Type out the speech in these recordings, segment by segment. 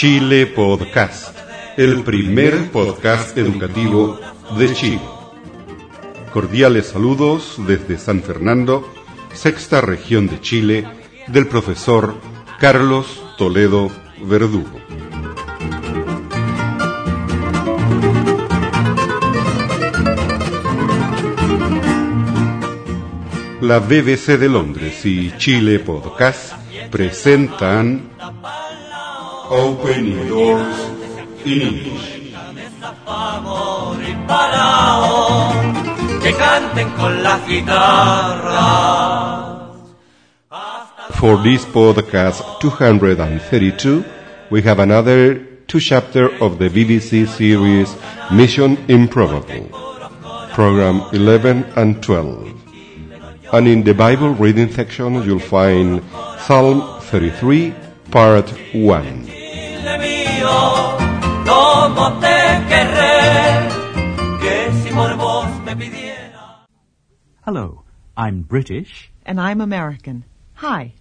Chile Podcast, el primer podcast educativo de Chile. Cordiales saludos desde San Fernando, sexta región de Chile, del profesor Carlos Toledo Verdugo. La BBC de Londres y Chile Podcast presentan Opening Doors in English. For this podcast 232, we have another two chapter of the BBC series Mission Improbable, program 11 and 12. And in the Bible reading section, you'll find Psalm 33, part 1. Chile mío, cómo te querré, que si por vos me pidiera. Hello, I'm British. And I'm American. Hi.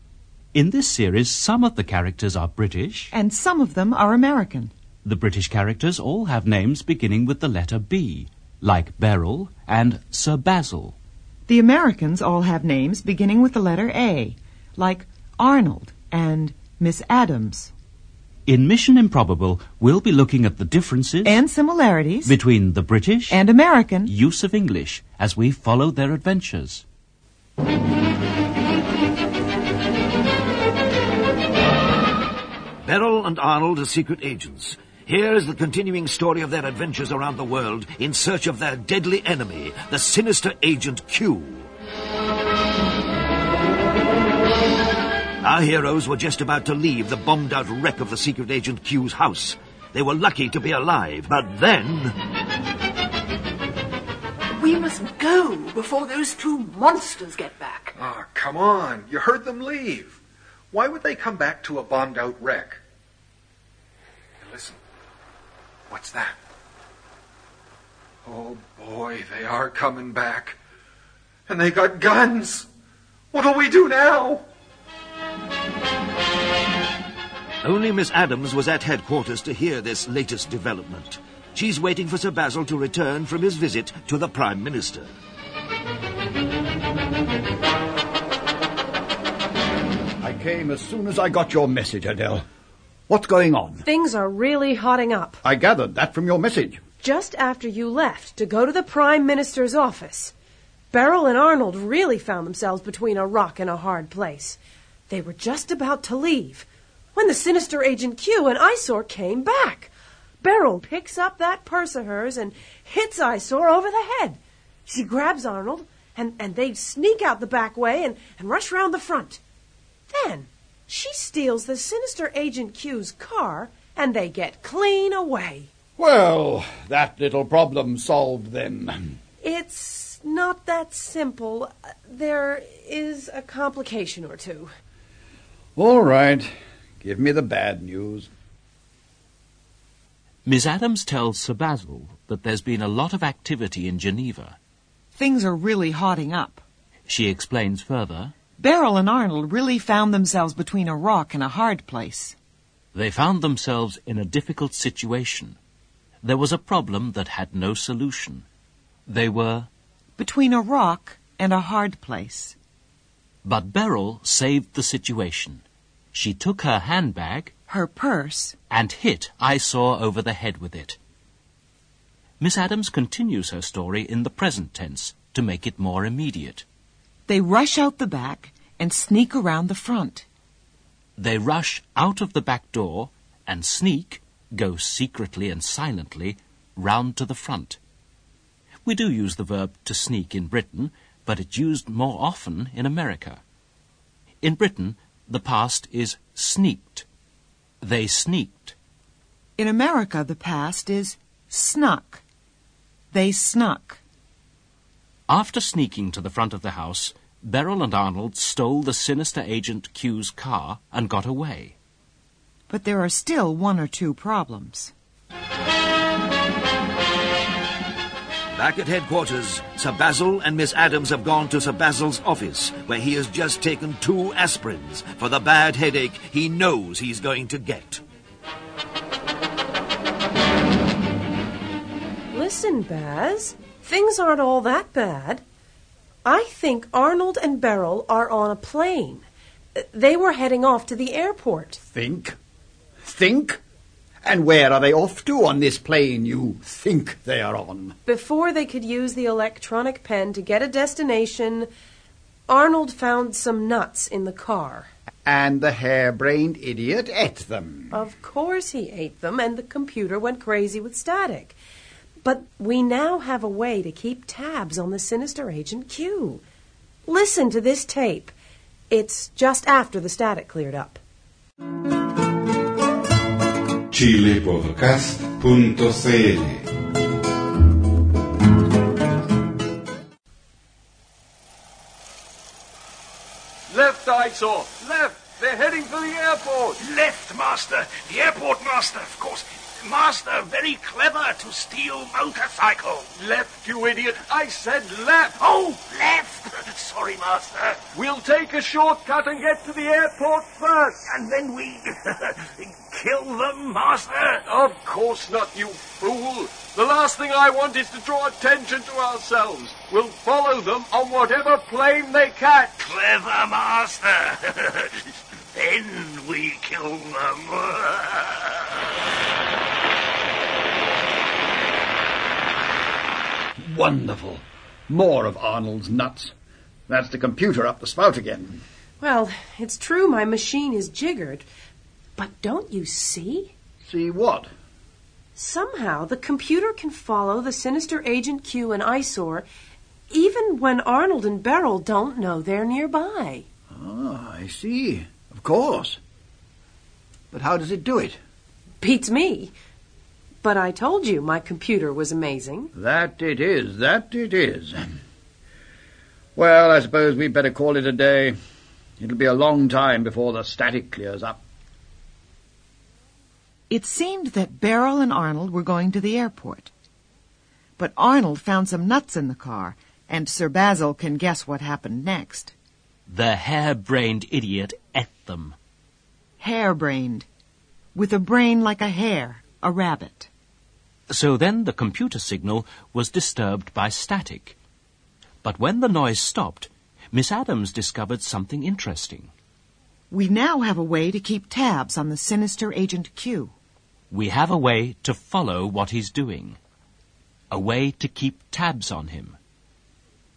In this series, some of the characters are British. And some of them are American. The British characters all have names beginning with the letter B, like Beryl and Sir Basil. The Americans all have names beginning with the letter A, like Arnold and Miss Adams. In Mission Improbable, we'll be looking at the differences And similarities between the British and American. use of English as we follow their adventures. Beryl and Arnold are secret agents. Here is the continuing story of their adventures around the world in search of their deadly enemy, the sinister Agent Q. Our heroes were just about to leave the bombed out wreck of the secret agent Q's house. They were lucky to be alive, but then. We must go before those two monsters get back. Ah, come on. You heard them leave. Why would they come back to a bombed out wreck? Hey, listen. What's that? Oh boy, they are coming back. And they got guns. What'll we do now? Only Miss Adams was at headquarters to hear this latest development. She's waiting for Sir Basil to return from his visit to the Prime Minister. I came as soon as I got your message, Adele. What's going on? Things are really hotting up. I gathered that from your message. Just after you left to go to the Prime Minister's office, Beryl and Arnold really found themselves between a rock and a hard place. They were just about to leave when the sinister Agent Q and Eyesore came back. Beryl picks up that purse of hers and hits Eyesore over the head. She grabs Arnold, and, and they sneak out the back way and, and rush round the front. Then she steals the sinister Agent Q's car, and they get clean away. Well, that little problem solved then. It's not that simple. There is a complication or two. All right. Give me the bad news. Miss Adams tells Sir Basil that there's been a lot of activity in Geneva. Things are really hotting up. She explains further. Beryl and Arnold really found themselves between a rock and a hard place. They found themselves in a difficult situation. There was a problem that had no solution. They were, Between a rock and a hard place. but Beryl saved the situation. She took her handbag Her purse. and hit Eyesore over the head with it. Miss Adams continues her story in the present tense to make it more immediate. They rush out the back and sneak around the front. They rush out of the back door and sneak, go secretly and silently, round to the front. We do use the verb to sneak in Britain, but it's used more often in America. In Britain, the past is sneaked. They sneaked. In America, the past is snuck. They snuck. After sneaking to the front of the house, Beryl and Arnold stole the sinister agent Q's car and got away. But there are still one or two problems. Back at headquarters, Sir Basil and Miss Adams have gone to Sir Basil's office, where he has just taken two aspirins for the bad headache he knows he's going to get. Listen, Baz. Things aren't all that bad. I think Arnold and Beryl are on a plane. They were heading off to the airport. Think? Think? And where are they off to on this plane you think they are on? Before they could use the electronic pen to get a destination, Arnold found some nuts in the car. And the harebrained idiot ate them. Of course he ate them, and the computer went crazy with static. But we now have a way to keep tabs on the sinister Agent Q. Listen to this tape. It's just after the static cleared up. chilepodcast.cl Left, Eyesore. Left. They're heading for the airport. Left, Master. The airport master, of course. Master, very clever to steal motorcycle. Left, you idiot. I said left. Oh, left. Sorry, Master. We'll take a shortcut and get to the airport first. And then we kill them, Master. Of course not, you fool. The last thing I want is to draw attention to ourselves. We'll follow them on whatever plane they catch. Clever, Master. then we kill them. Wonderful. More of Arnold's nuts. That's the computer up the spout again. Well, it's true my machine is jiggered. But don't you see? See what? Somehow the computer can follow the sinister Agent Q and Eyesore even when Arnold and Beryl don't know they're nearby. Ah, I see. Of course. But how does it do it? Beats me. But I told you my computer was amazing. That it is, that it is. Well, I suppose we'd better call it a day. It'll be a long time before the static clears up. It seemed that Beryl and Arnold were going to the airport. But Arnold found some nuts in the car, and Sir Basil can guess what happened next. The harebrained idiot ate them. Harebrained. With a brain like a hare, a rabbit. So then the computer signal was disturbed by static. But when the noise stopped, Miss Adams discovered something interesting. We now have a way to keep tabs on the sinister Agent Q. We have a way to follow what he's doing. A way to keep tabs on him.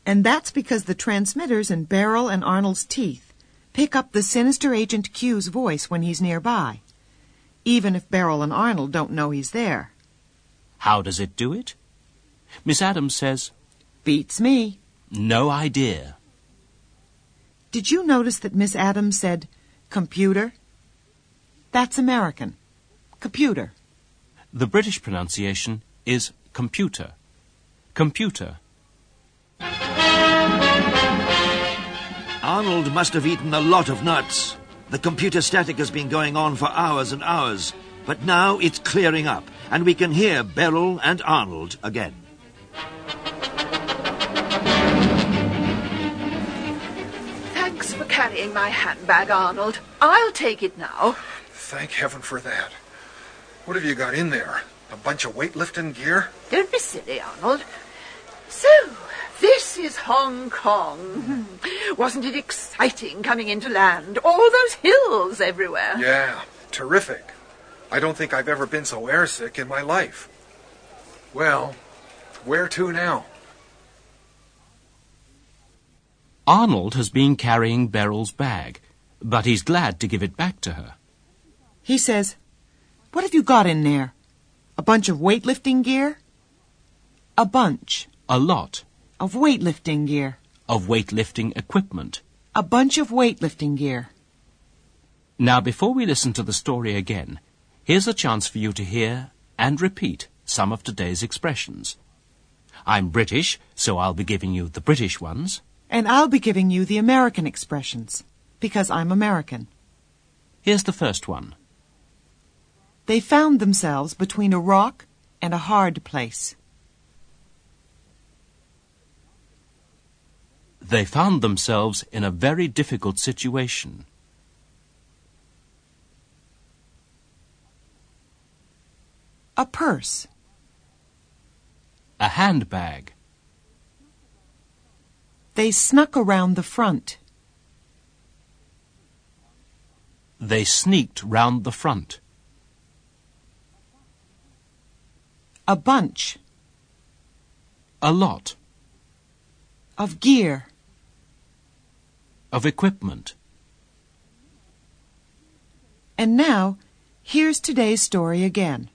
And that's because the transmitters in Beryl and Arnold's teeth pick up the sinister Agent Q's voice when he's nearby, even if Beryl and Arnold don't know he's there. How does it do it? Miss Adams says, Beats me. No idea. Did you notice that Miss Adams said computer? That's American. Computer. The British pronunciation is computer. Computer. Arnold must have eaten a lot of nuts. The computer static has been going on for hours and hours, but now it's clearing up, and we can hear Beryl and Arnold again. Thanks for carrying my handbag, Arnold. I'll take it now. Thank heaven for that. What have you got in there? A bunch of weightlifting gear? Don't be silly, Arnold. So, this is Hong Kong. Wasn't it exciting coming into land? All those hills everywhere. Yeah, terrific. I don't think I've ever been so airsick in my life. Well, where to now? Arnold has been carrying Beryl's bag, but he's glad to give it back to her. He says, What have you got in there? A bunch of weightlifting gear? A bunch. A lot. Of weightlifting gear. Of weightlifting equipment. A bunch of weightlifting gear. Now, before we listen to the story again, here's a chance for you to hear and repeat some of today's expressions. I'm British, so I'll be giving you the British ones. And I'll be giving you the American expressions, because I'm American. Here's the first one. They found themselves between a rock and a hard place. They found themselves in a very difficult situation. A purse. A handbag. They snuck around the front. They sneaked round the front. A bunch. A lot. Of gear. Of equipment. And now, here's today's story again.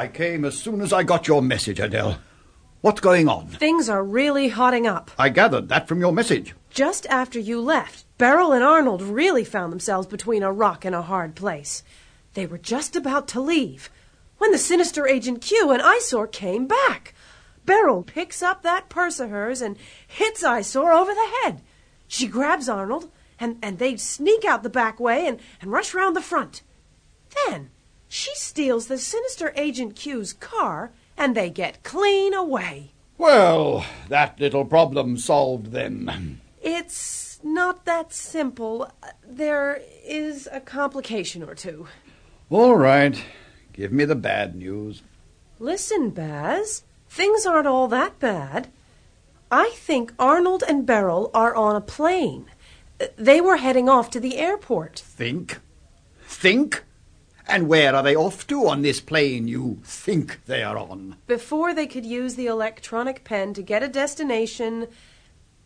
I came as soon as I got your message, Adele. What's going on? Things are really hotting up. I gathered that from your message. Just after you left, Beryl and Arnold really found themselves between a rock and a hard place. They were just about to leave when the sinister Agent Q and Eyesore came back. Beryl picks up that purse of hers and hits Eyesore over the head. She grabs Arnold, and, and they sneak out the back way and, and rush round the front. Then she steals the sinister Agent Q's car, and they get clean away. Well, that little problem solved then. It's not that simple. Uh, there is a complication or two. All right. Give me the bad news. Listen, Baz. Things aren't all that bad. I think Arnold and Beryl are on a plane. Uh, they were heading off to the airport. Think? Think? And where are they off to on this plane you think they are on? Before they could use the electronic pen to get a destination,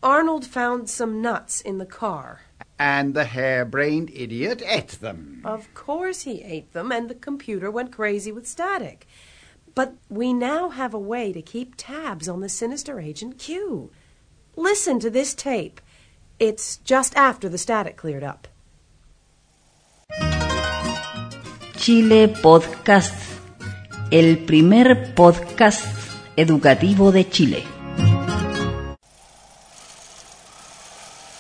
Arnold found some nuts in the car. And the harebrained idiot ate them. Of course he ate them, and the computer went crazy with static. But we now have a way to keep tabs on the sinister Agent Q. Listen to this tape. It's just after the static cleared up. Chile Podcast, el primer podcast educativo de Chile.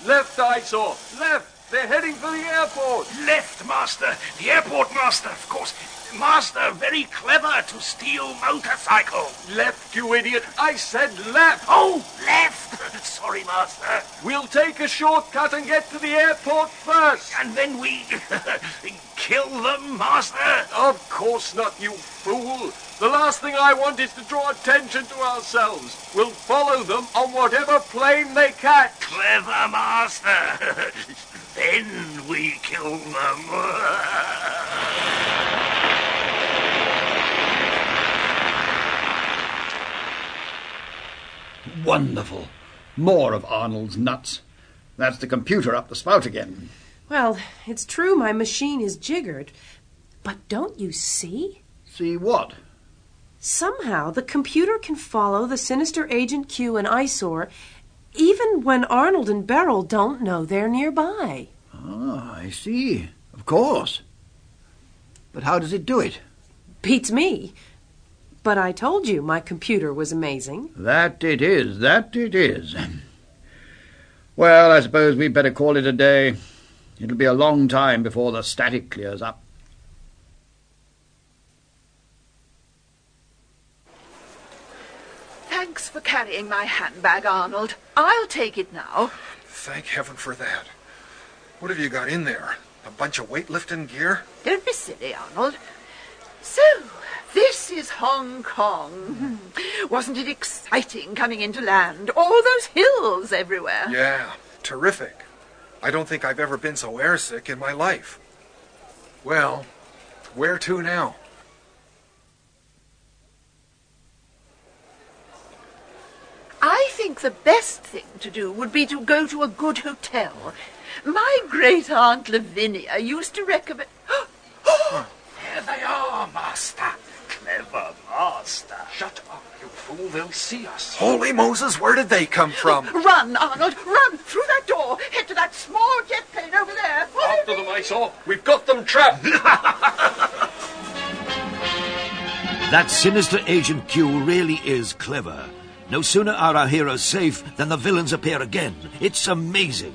Left, Eyesore. Left. They're heading for the airport. Left, Master. The airport master, of course. Master, very clever to steal motorcycle. Left, you idiot. I said left. Oh, left. Sorry, Master. We'll take a shortcut and get to the airport first. And then we kill them, Master. Of course not, you fool. The last thing I want is to draw attention to ourselves. We'll follow them on whatever plane they catch. Clever, Master. then we kill them. Wonderful. More of Arnold's nuts. That's the computer up the spout again. Well, it's true my machine is jiggered, but don't you see? See what? Somehow the computer can follow the sinister Agent Q and Eyesore even when Arnold and Beryl don't know they're nearby. Ah, I see. Of course. But how does it do it? Beats me. But I told you my computer was amazing. That it is, that it is. Well, I suppose we'd better call it a day. It'll be a long time before the static clears up. Thanks for carrying my handbag, Arnold. I'll take it now. Thank heaven for that. What have you got in there? A bunch of weightlifting gear? Don't be silly, Arnold. So, this is Hong Kong. Wasn't it exciting coming into land? All those hills everywhere. Yeah, terrific. I don't think I've ever been so airsick in my life. Well, where to now? I think the best thing to do would be to go to a good hotel. My great aunt Lavinia used to recommend. There they are, Master. Clever Master. Shut up, you fool. They'll see us. Holy Moses, where did they come from? Run, Arnold, run through that door. Head to that small jet plane over there. Follow After them, Eyesore. We've got them trapped. That sinister Agent Q really is clever. No sooner are our heroes safe than the villains appear again. It's amazing.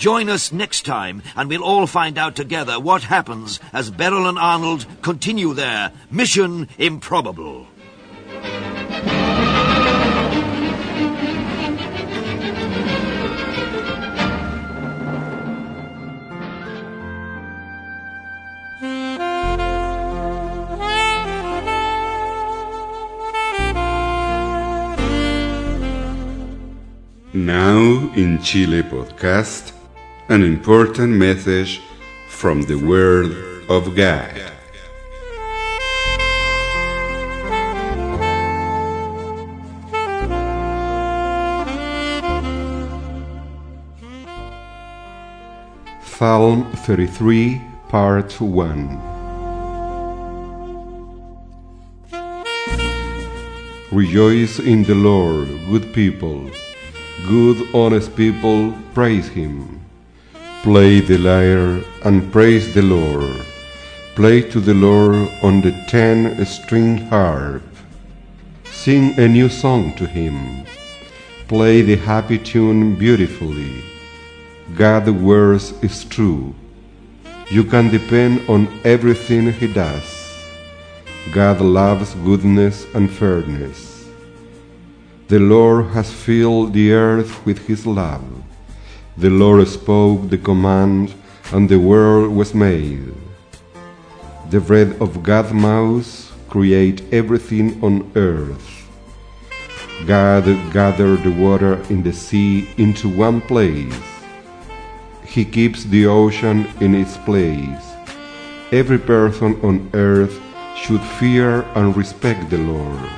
Join us next time, and we'll all find out together what happens as Beryl and Arnold continue their mission improbable. Now in Chile podcast, an important message from the Word of God. Psalm 33, Part 1 Rejoice in the Lord, good people. Good, honest people, praise Him. Play the lyre and praise the Lord. Play to the Lord on the ten string harp. Sing a new song to Him. Play the happy tune beautifully. God's words is true. You can depend on everything He does. God loves goodness and fairness. The Lord has filled the earth with his love. The Lord spoke the command, and the world was made. The breath of God's mouth create everything on earth. God gathered the water in the sea into one place. He keeps the ocean in its place. Every person on earth should fear and respect the Lord.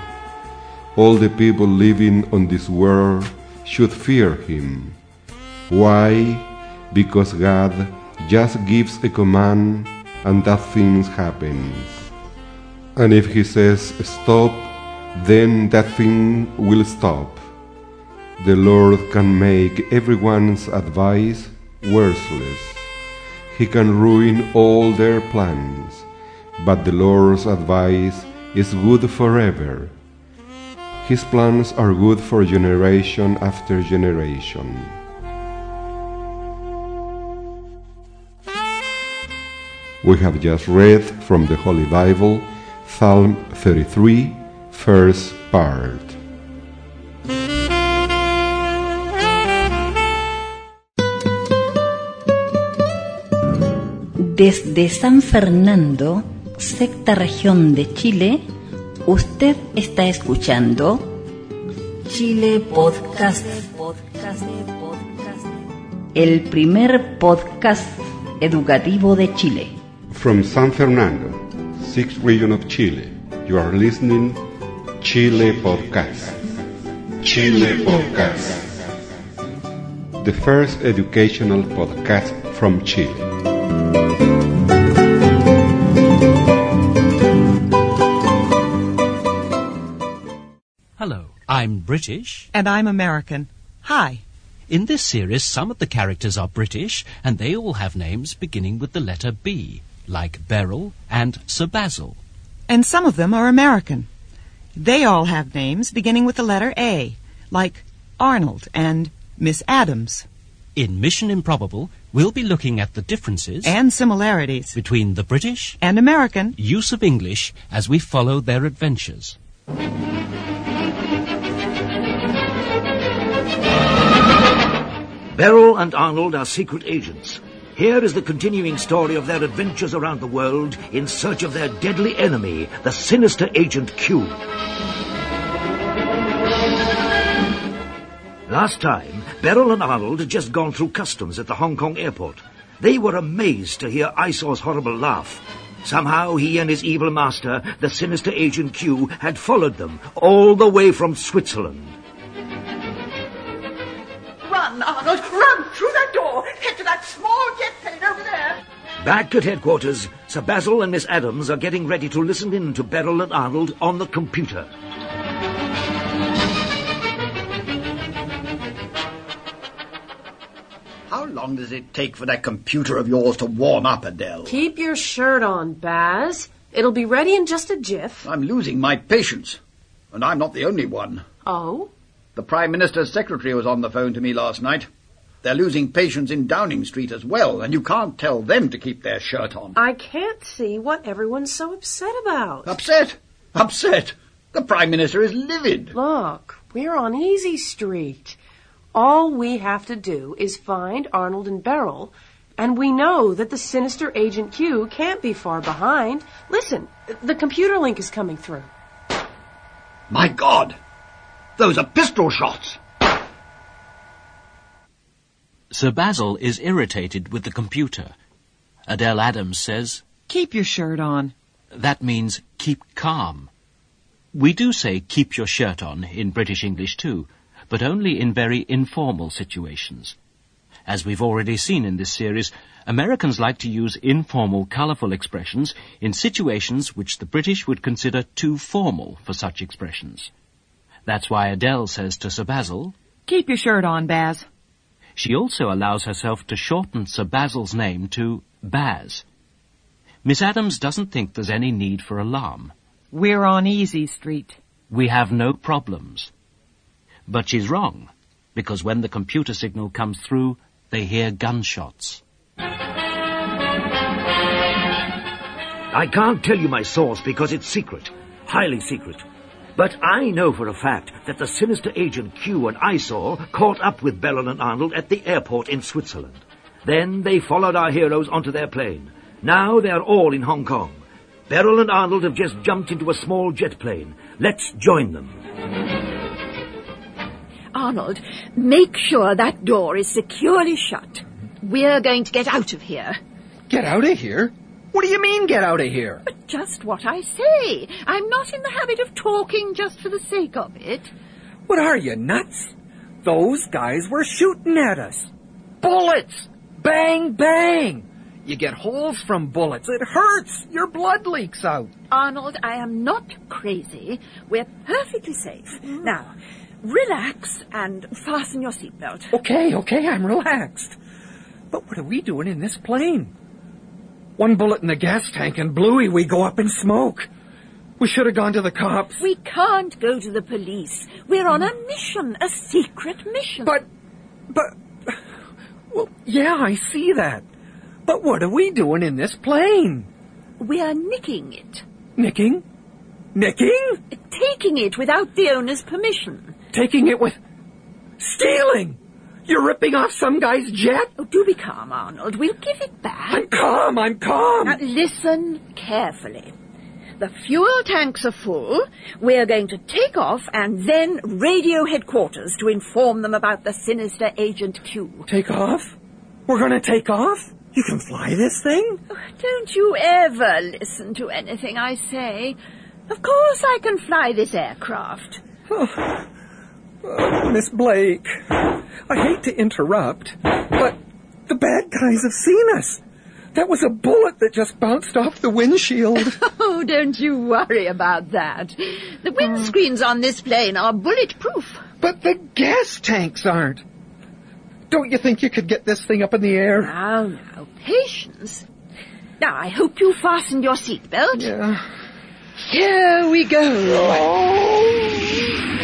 All the people living on this world should fear him. Why? Because God just gives a command and that thing happens. And if he says stop, then that thing will stop. The Lord can make everyone's advice worthless. He can ruin all their plans, but the Lord's advice is good forever. His plans are good for generation after generation. We have just read from the Holy Bible Psalm 33, first part. Desde San Fernando, sexta región de Chile, usted está escuchando Chile Podcast, el primer podcast educativo de Chile. From San Fernando, sixth region of Chile, you are listening Chile Podcast. Chile Podcast. The first educational podcast from Chile. Hello, I'm British. And I'm American. Hi. In this series, some of the characters are British, and they all have names beginning with the letter B, like Beryl and Sir Basil. And some of them are American. They all have names beginning with the letter A, like Arnold and Miss Adams. In Mission Improbable, we'll be looking at the differences And similarities. between the British And American. use of English as we follow their adventures. Beryl and Arnold are secret agents. Here is the continuing story of their adventures around the world in search of their deadly enemy, the sinister Agent Q. Last time, Beryl and Arnold had just gone through customs at the Hong Kong airport. They were amazed to hear Eyesore's horrible laugh. Somehow he and his evil master, the sinister Agent Q, had followed them all the way from Switzerland. Run, Arnold, run through that door. Head to that small jet plane over there. Back at headquarters, Sir Basil and Miss Adams are getting ready to listen in to Beryl and Arnold on the computer. How long does it take for that computer of yours to warm up, Adele? Keep your shirt on, Baz. It'll be ready in just a jiff. I'm losing my patience. And I'm not the only one. Oh? The Prime Minister's secretary was on the phone to me last night. They're losing patience in Downing Street as well, and you can't tell them to keep their shirt on. I can't see what everyone's so upset about. Upset? Upset? The Prime Minister is livid. Look, we're on Easy Street. All we have to do is find Arnold and Beryl, and we know that the sinister Agent Q can't be far behind. Listen, the computer link is coming through. My God! Those are pistol shots! Sir Basil is irritated with the computer. Adele Adams says, Keep your shirt on. That means keep calm. We do say keep your shirt on in British English too, but only in very informal situations. As we've already seen in this series, Americans like to use informal, colourful expressions in situations which the British would consider too formal for such expressions. That's why Adele says to Sir Basil, Keep your shirt on, Baz. She also allows herself to shorten Sir Basil's name to Baz. Miss Adams doesn't think there's any need for alarm. We're on Easy Street. We have no problems. But she's wrong, because when the computer signal comes through, they hear gunshots. I can't tell you my source because it's secret, highly secret. But I know for a fact that the sinister agent Q and Eyesore caught up with Beryl and Arnold at the airport in Switzerland. Then they followed our heroes onto their plane. Now they are all in Hong Kong. Beryl and Arnold have just jumped into a small jet plane. Let's join them. Arnold, make sure that door is securely shut. We're going to get out of here. Get out of here? What do you mean, get out of here? But just what I say. I'm not in the habit of talking just for the sake of it. What are you, nuts? Those guys were shooting at us. Bullets! Bang, bang! You get holes from bullets. It hurts. Your blood leaks out. Arnold, I am not crazy. We're perfectly safe. Mm-hmm. Now, relax and fasten your seatbelt. Okay, okay, I'm relaxed. But what are we doing in this plane? One bullet in the gas tank and Bluey, we go up in smoke. We should have gone to the cops. We can't go to the police. We're on a mission, a secret mission. But, but, well, yeah, I see that. But what are we doing in this plane? We're nicking it. Nicking? Nicking? Taking it without the owner's permission. Taking it with. Stealing! You're ripping off some guy's jet? Oh, do be calm, Arnold. We'll give it back. I'm calm, I'm calm. Now, listen carefully. The fuel tanks are full. We're going to take off and then radio headquarters to inform them about the sinister Agent Q. Take off? We're gonna take off? You can fly this thing? Oh, don't you ever listen to anything I say. Of course I can fly this aircraft. Oh. Oh, oh, Miss Blake, I hate to interrupt, but the bad guys have seen us. That was a bullet that just bounced off the windshield. Oh, don't you worry about that. The windscreens hmm. on this plane are bulletproof. But the gas tanks aren't. Don't you think you could get this thing up in the air? Now, now, patience. Now, I hope you fastened your seatbelt. Yeah. Here we go. Oh.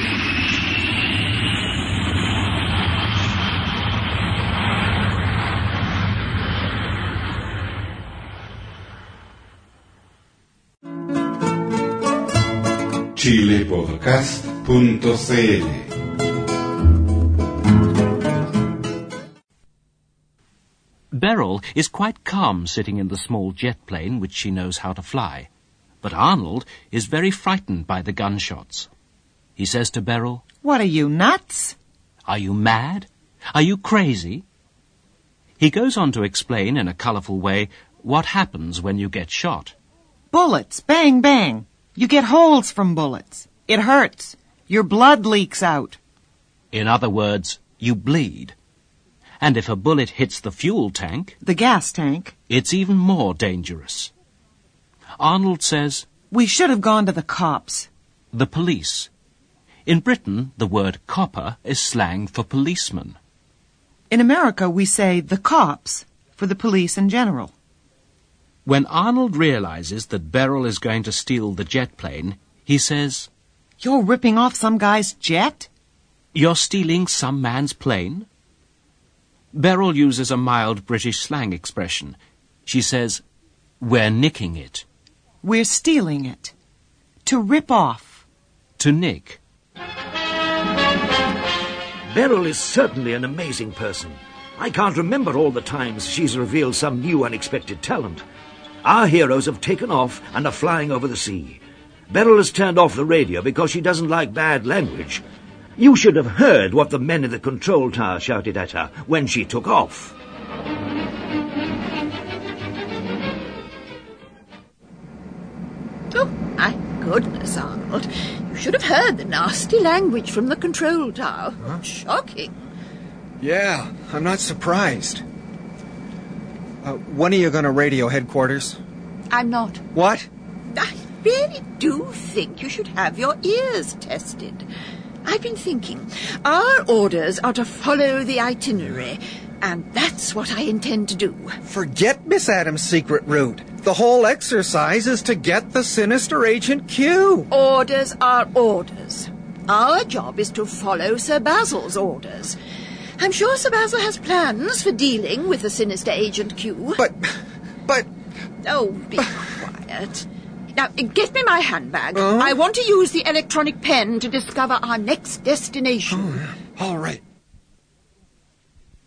chilepodcast.cl Beryl is quite calm sitting in the small jet plane which she knows how to fly. But Arnold is very frightened by the gunshots. He says to Beryl, What are you, nuts? Are you mad? Are you crazy? He goes on to explain in a colourful way what happens when you get shot. Bullets, bang, bang. You get holes from bullets. It hurts. Your blood leaks out. In other words, you bleed. And if a bullet hits the fuel tank, The gas tank. it's even more dangerous. Arnold says, We should have gone to the cops. the police. In Britain, the word copper is slang for policeman. In America, we say the cops for the police in general. When Arnold realizes that Beryl is going to steal the jet plane, he says, You're ripping off some guy's jet? You're stealing some man's plane? Beryl uses a mild British slang expression. She says, We're nicking it. We're stealing it. To rip off. To nick. Beryl is certainly an amazing person. I can't remember all the times she's revealed some new unexpected talent. Our heroes have taken off and are flying over the sea. Beryl has turned off the radio because she doesn't like bad language. You should have heard what the men in the control tower shouted at her when she took off. Oh, my goodness, Arnold. You should have heard the nasty language from the control tower. Shocking. Yeah, I'm not surprised. Uh, when are you going to radio headquarters? I'm not. What? I really do think you should have your ears tested. I've been thinking. Our orders are to follow the itinerary, and that's what I intend to do. Forget Miss Adams' secret route. The whole exercise is to get the sinister Agent Q. Orders are orders. Our job is to follow Sir Basil's orders. I'm sure Sir Basil has plans for dealing with the sinister Agent Q. But, but... Oh, be quiet. Now, get me my handbag. I want to use the electronic pen to discover our next destination. Oh, All right.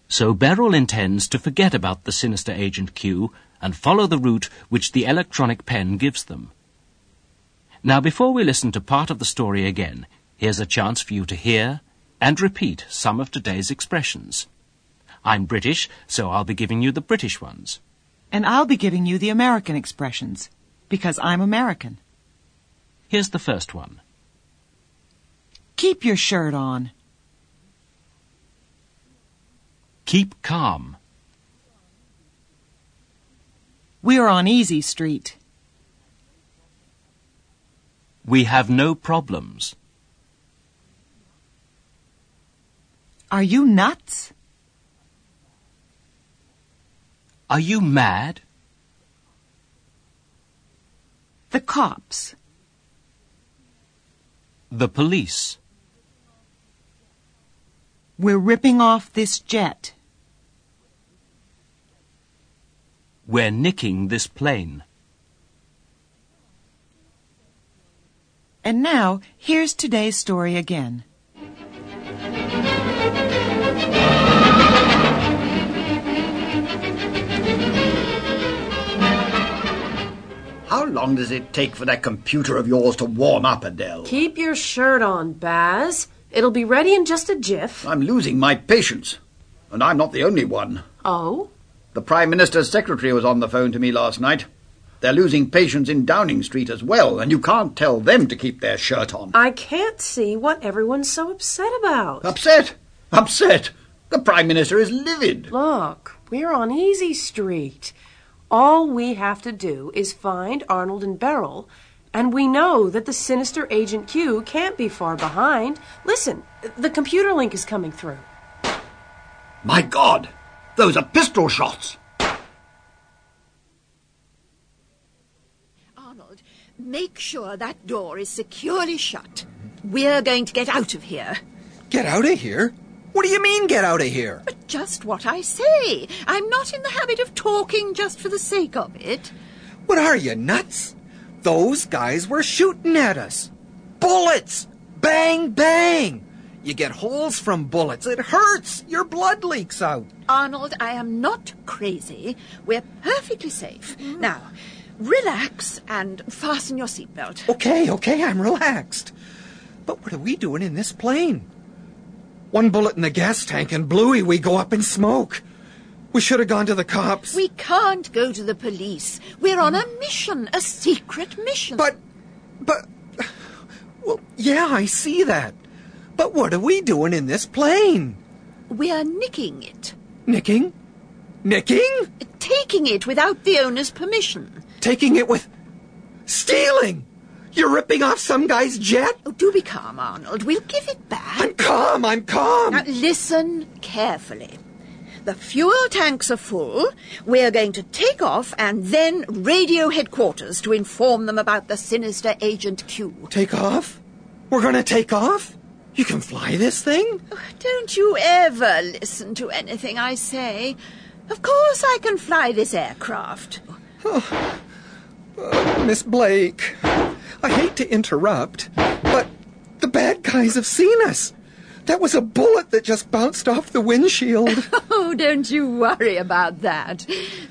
So Beryl intends to forget about the sinister Agent Q and follow the route which the electronic pen gives them. Now, before we listen to part of the story again, here's a chance for you to hear and repeat some of today's expressions. I'm British, so I'll be giving you the British ones. And I'll be giving you the American expressions, because I'm American. Here's the first one. Keep your shirt on. Keep calm. We're on Easy Street. We have no problems. Are you nuts? Are you mad? The cops. The police. We're ripping off this jet. We're nicking this plane. And now, here's today's story again. Long does it take for that computer of yours to warm up, Adele? Keep your shirt on, Baz. It'll be ready in just a jiff. I'm losing my patience. And I'm not the only one. Oh? The Prime Minister's secretary was on the phone to me last night. They're losing patience in Downing Street as well, and you can't tell them to keep their shirt on. I can't see what everyone's so upset about. Upset? Upset? The Prime Minister is livid. Look, we're on Easy Street. All we have to do is find Arnold and Beryl, and we know that the sinister Agent Q can't be far behind. Listen, the computer link is coming through. My God! Those are pistol shots! Arnold, make sure that door is securely shut. We're going to get out of here. Get out of here? What do you mean, get out of here? But just what I say. I'm not in the habit of talking just for the sake of it. What are you, nuts? Those guys were shooting at us. Bullets! Bang, bang! You get holes from bullets. It hurts. Your blood leaks out. Arnold, I am not crazy. We're perfectly safe. Now, relax and fasten your seatbelt. Okay, okay, I'm relaxed. But what are we doing in this plane? One bullet in the gas tank and bluey, we go up in smoke. We should have gone to the cops. We can't go to the police. We're on a mission, a secret mission. But, but, well, yeah, I see that. But what are we doing in this plane? We're nicking it. Nicking? Nicking? Taking it without the owner's permission. Taking it with. stealing! You're ripping off some guy's jet? Oh, do be calm, Arnold. We'll give it back. I'm calm, I'm calm. Now, listen carefully. The fuel tanks are full. We're going to take off and then radio headquarters to inform them about the sinister Agent Q. Take off? We're gonna take off? You can fly this thing? Don't you ever listen to anything I say. Of course I can fly this aircraft. Oh, uh, Miss Blake, I hate to interrupt, but the bad guys have seen us. That was a bullet that just bounced off the windshield. Oh, don't you worry about that.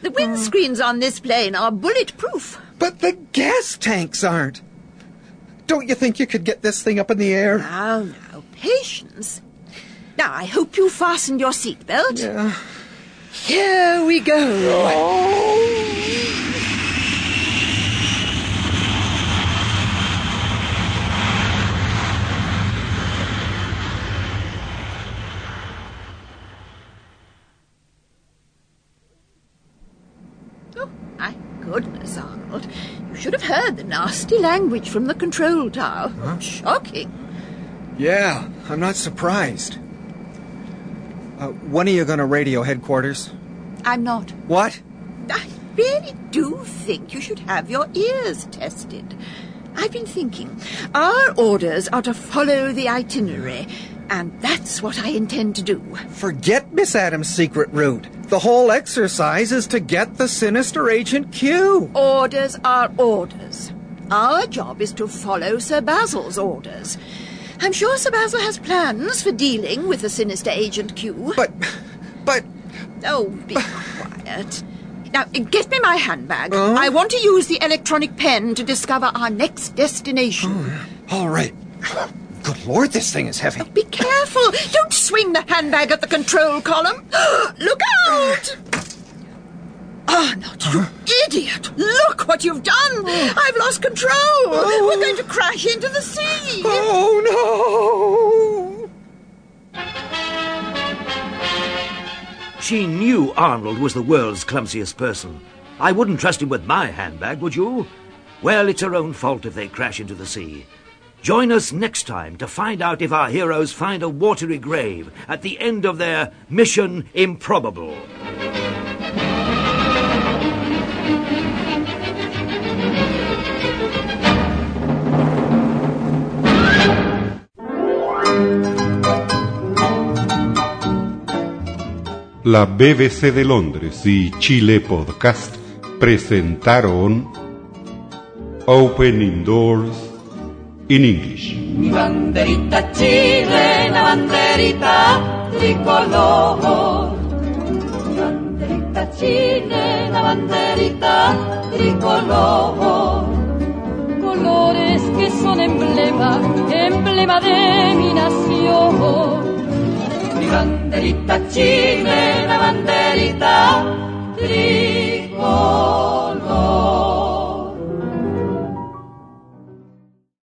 The windscreens oh. on this plane are bulletproof. But the gas tanks aren't. Don't you think you could get this thing up in the air? Now, now, patience. Now, I hope you fastened your seatbelt. Yeah. Here we go. Oh. Oh, my You should have heard the nasty language from the control tower. Shocking. Yeah, I'm not surprised. Uh, when are you going to radio headquarters? I'm not. What? I really do think you should have your ears tested. I've been thinking. Our orders are to follow the itinerary, and that's what I intend to do. Forget Miss Adams' secret route. The whole exercise is to get the sinister Agent Q. Orders are orders. Our job is to follow Sir Basil's orders. I'm sure Sir Basil has plans for dealing with the sinister Agent Q. But, but. Oh, be quiet. Now, get me my handbag. I want to use the electronic pen to discover our next destination. All right. Good Lord, this thing is heavy. Be careful. Don't swing the handbag at the control column. Look out! Ah, oh, Arnold, you idiot! Look what you've done! Oh. I've lost control! We're going to oh. crash into the sea! Oh, no! She knew Arnold was the world's clumsiest person. I wouldn't trust him with my handbag, would you? Well, it's her own fault if they crash into the sea. Join us next time to find out if our heroes find a watery grave at the end of their mission improbable. La BBC de Londres y Chile Podcast presentaron Opening Doors in English. Mi banderita chilena, banderita tricolor. Mi banderita chilena, banderita tricolor. Colores que son emblema, emblema de mi nación. Mi banderita chilena, banderita tricolor.